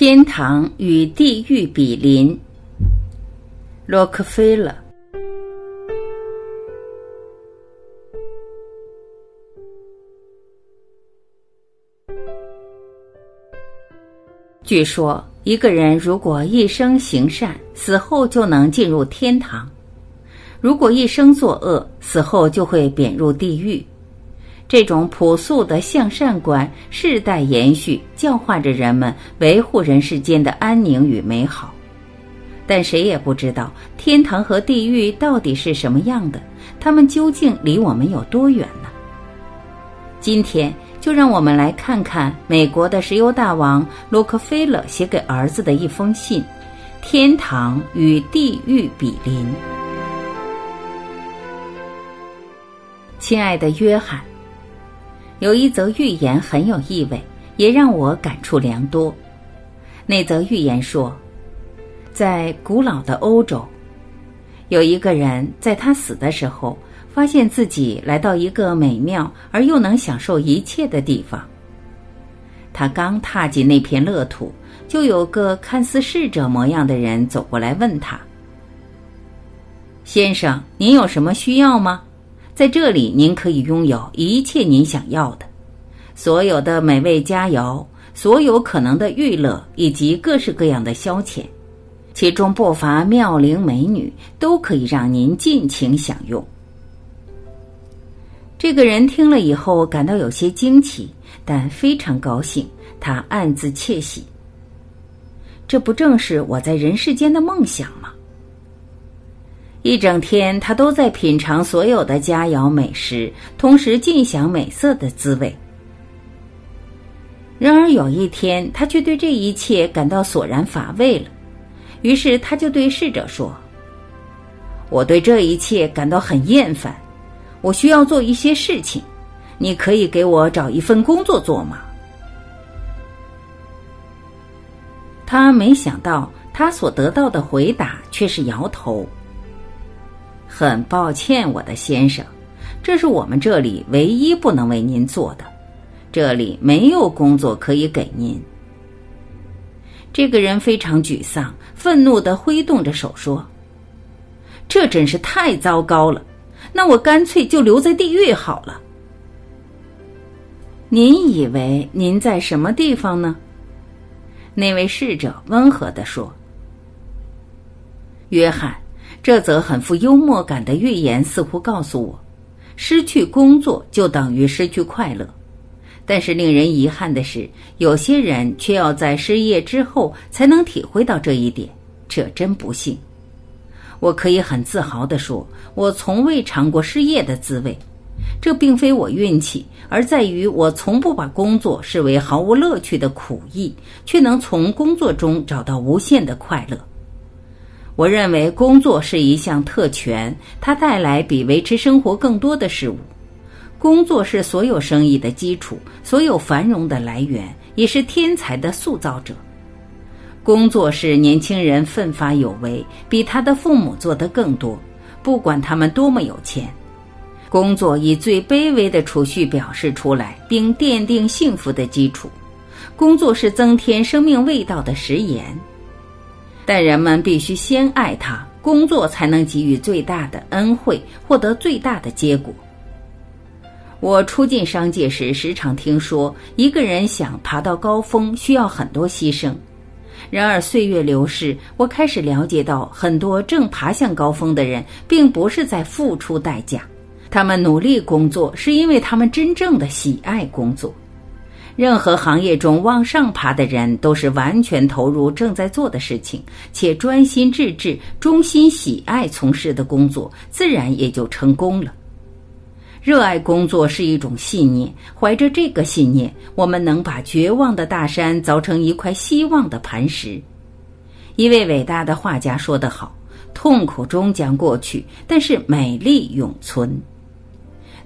天堂与地狱比邻。洛克菲勒。据说，一个人如果一生行善，死后就能进入天堂；如果一生作恶，死后就会贬入地狱。这种朴素的向善观世代延续，教化着人们维护人世间的安宁与美好。但谁也不知道天堂和地狱到底是什么样的，他们究竟离我们有多远呢？今天就让我们来看看美国的石油大王洛克菲勒写给儿子的一封信：《天堂与地狱比邻》。亲爱的约翰。有一则寓言很有意味，也让我感触良多。那则寓言说，在古老的欧洲，有一个人在他死的时候，发现自己来到一个美妙而又能享受一切的地方。他刚踏进那片乐土，就有个看似逝者模样的人走过来问他：“先生，您有什么需要吗？”在这里，您可以拥有一切您想要的，所有的美味佳肴，所有可能的娱乐，以及各式各样的消遣，其中不乏妙龄美女，都可以让您尽情享用。这个人听了以后，感到有些惊奇，但非常高兴。他暗自窃喜：这不正是我在人世间的梦想吗？一整天，他都在品尝所有的佳肴美食，同时尽享美色的滋味。然而有一天，他却对这一切感到索然乏味了。于是，他就对侍者说：“我对这一切感到很厌烦，我需要做一些事情。你可以给我找一份工作做吗？”他没想到，他所得到的回答却是摇头。很抱歉，我的先生，这是我们这里唯一不能为您做的。这里没有工作可以给您。这个人非常沮丧，愤怒的挥动着手说：“这真是太糟糕了！那我干脆就留在地狱好了。”您以为您在什么地方呢？那位侍者温和的说：“约翰。”这则很富幽默感的寓言似乎告诉我，失去工作就等于失去快乐。但是令人遗憾的是，有些人却要在失业之后才能体会到这一点，这真不幸。我可以很自豪地说，我从未尝过失业的滋味。这并非我运气，而在于我从不把工作视为毫无乐趣的苦役，却能从工作中找到无限的快乐。我认为工作是一项特权，它带来比维持生活更多的事物。工作是所有生意的基础，所有繁荣的来源，也是天才的塑造者。工作是年轻人奋发有为，比他的父母做得更多，不管他们多么有钱。工作以最卑微的储蓄表示出来，并奠定幸福的基础。工作是增添生命味道的食盐。但人们必须先爱他，工作才能给予最大的恩惠，获得最大的结果。我初进商界时，时常听说，一个人想爬到高峰，需要很多牺牲。然而岁月流逝，我开始了解到，很多正爬向高峰的人，并不是在付出代价，他们努力工作，是因为他们真正的喜爱工作。任何行业中往上爬的人，都是完全投入正在做的事情，且专心致志、衷心喜爱从事的工作，自然也就成功了。热爱工作是一种信念，怀着这个信念，我们能把绝望的大山凿成一块希望的磐石。一位伟大的画家说得好：“痛苦终将过去，但是美丽永存。”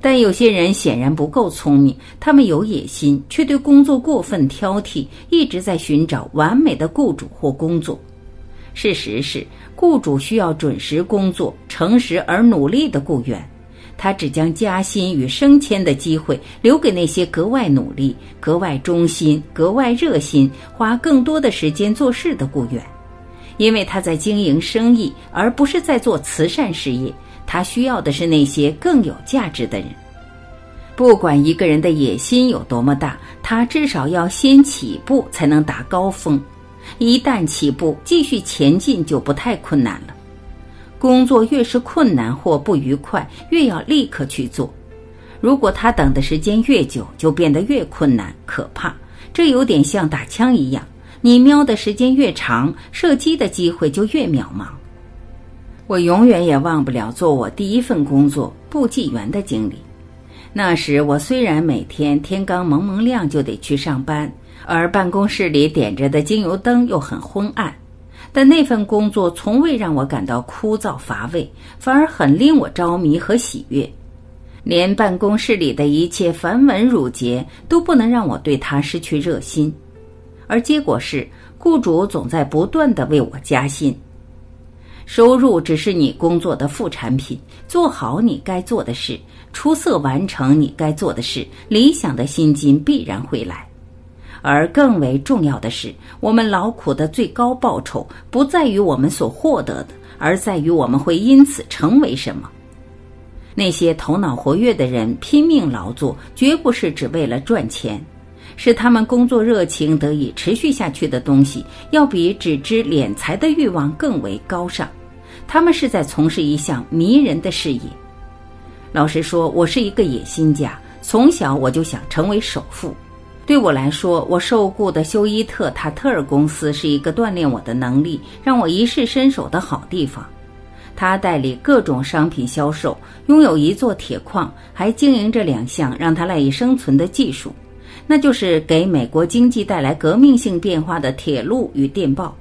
但有些人显然不够聪明，他们有野心，却对工作过分挑剔，一直在寻找完美的雇主或工作。事实是，雇主需要准时工作、诚实而努力的雇员，他只将加薪与升迁的机会留给那些格外努力、格外忠心、格外热心、花更多的时间做事的雇员，因为他在经营生意，而不是在做慈善事业。他需要的是那些更有价值的人。不管一个人的野心有多么大，他至少要先起步才能达高峰。一旦起步，继续前进就不太困难了。工作越是困难或不愉快，越要立刻去做。如果他等的时间越久，就变得越困难可怕。这有点像打枪一样，你瞄的时间越长，射击的机会就越渺茫。我永远也忘不了做我第一份工作部记员的经历。那时我虽然每天天刚蒙蒙亮就得去上班，而办公室里点着的精油灯又很昏暗。但那份工作从未让我感到枯燥乏味，反而很令我着迷和喜悦。连办公室里的一切繁文缛节都不能让我对他失去热心，而结果是，雇主总在不断的为我加薪。收入只是你工作的副产品，做好你该做的事，出色完成你该做的事，理想的薪金必然会来。而更为重要的是，我们劳苦的最高报酬不在于我们所获得的，而在于我们会因此成为什么。那些头脑活跃的人拼命劳作，绝不是只为了赚钱，是他们工作热情得以持续下去的东西，要比只知敛财的欲望更为高尚。他们是在从事一项迷人的事业。老实说，我是一个野心家，从小我就想成为首富。对我来说，我受雇的休伊特塔特尔公司是一个锻炼我的能力、让我一试身手的好地方。他代理各种商品销售，拥有一座铁矿，还经营着两项让他赖以生存的技术，那就是给美国经济带来革命性变化的铁路与电报。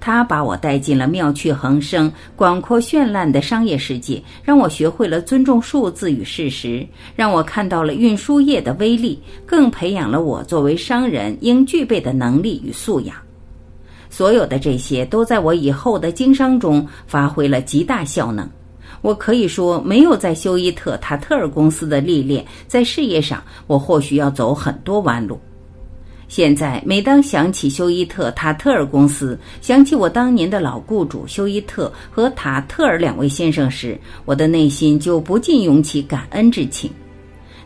他把我带进了妙趣横生、广阔绚烂的商业世界，让我学会了尊重数字与事实，让我看到了运输业的威力，更培养了我作为商人应具备的能力与素养。所有的这些都在我以后的经商中发挥了极大效能。我可以说，没有在休伊特塔特尔公司的历练，在事业上我或许要走很多弯路。现在，每当想起休伊特塔特尔公司，想起我当年的老雇主休伊特和塔特尔两位先生时，我的内心就不禁涌起感恩之情。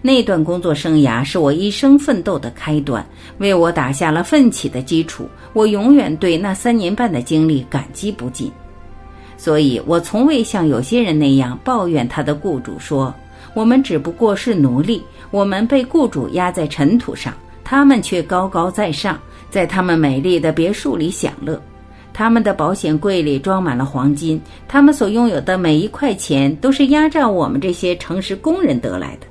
那段工作生涯是我一生奋斗的开端，为我打下了奋起的基础。我永远对那三年半的经历感激不尽。所以我从未像有些人那样抱怨他的雇主说：“我们只不过是奴隶，我们被雇主压在尘土上。”他们却高高在上，在他们美丽的别墅里享乐，他们的保险柜里装满了黄金，他们所拥有的每一块钱都是压榨我们这些城市工人得来的。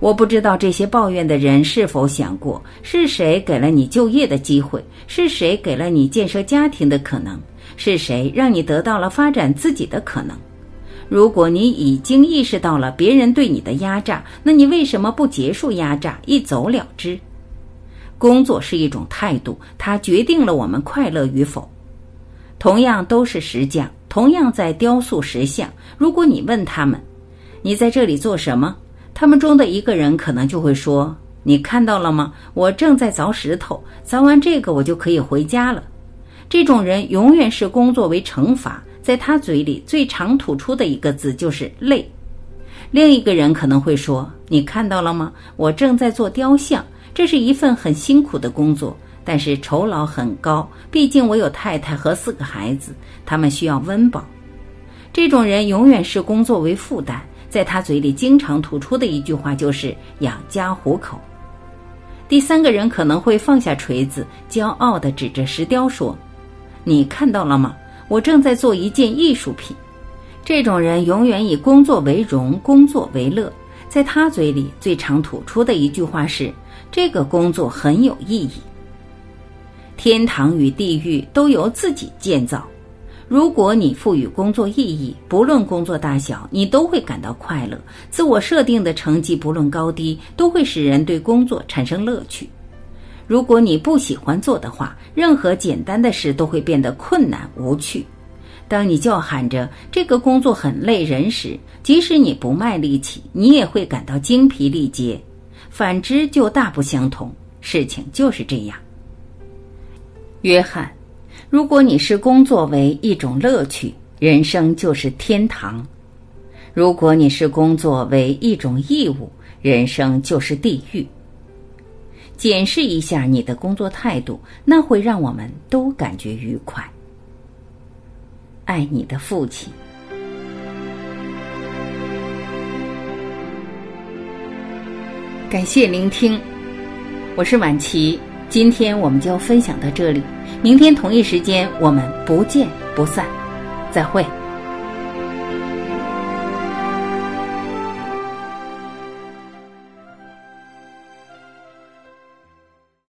我不知道这些抱怨的人是否想过，是谁给了你就业的机会？是谁给了你建设家庭的可能？是谁让你得到了发展自己的可能？如果你已经意识到了别人对你的压榨，那你为什么不结束压榨，一走了之？工作是一种态度，它决定了我们快乐与否。同样都是石匠，同样在雕塑石像。如果你问他们：“你在这里做什么？”他们中的一个人可能就会说：“你看到了吗？我正在凿石头，凿完这个我就可以回家了。”这种人永远视工作为惩罚。在他嘴里最常吐出的一个字就是累。另一个人可能会说：“你看到了吗？我正在做雕像，这是一份很辛苦的工作，但是酬劳很高。毕竟我有太太和四个孩子，他们需要温饱。”这种人永远视工作为负担，在他嘴里经常吐出的一句话就是“养家糊口”。第三个人可能会放下锤子，骄傲地指着石雕说：“你看到了吗？”我正在做一件艺术品。这种人永远以工作为荣，工作为乐。在他嘴里最常吐出的一句话是：“这个工作很有意义。”天堂与地狱都由自己建造。如果你赋予工作意义，不论工作大小，你都会感到快乐。自我设定的成绩，不论高低，都会使人对工作产生乐趣。如果你不喜欢做的话，任何简单的事都会变得困难无趣。当你叫喊着这个工作很累人时，即使你不卖力气，你也会感到精疲力竭。反之就大不相同。事情就是这样。约翰，如果你视工作为一种乐趣，人生就是天堂；如果你视工作为一种义务，人生就是地狱。检视一下你的工作态度，那会让我们都感觉愉快。爱你的父亲。感谢聆听，我是晚琪。今天我们就分享到这里，明天同一时间我们不见不散，再会。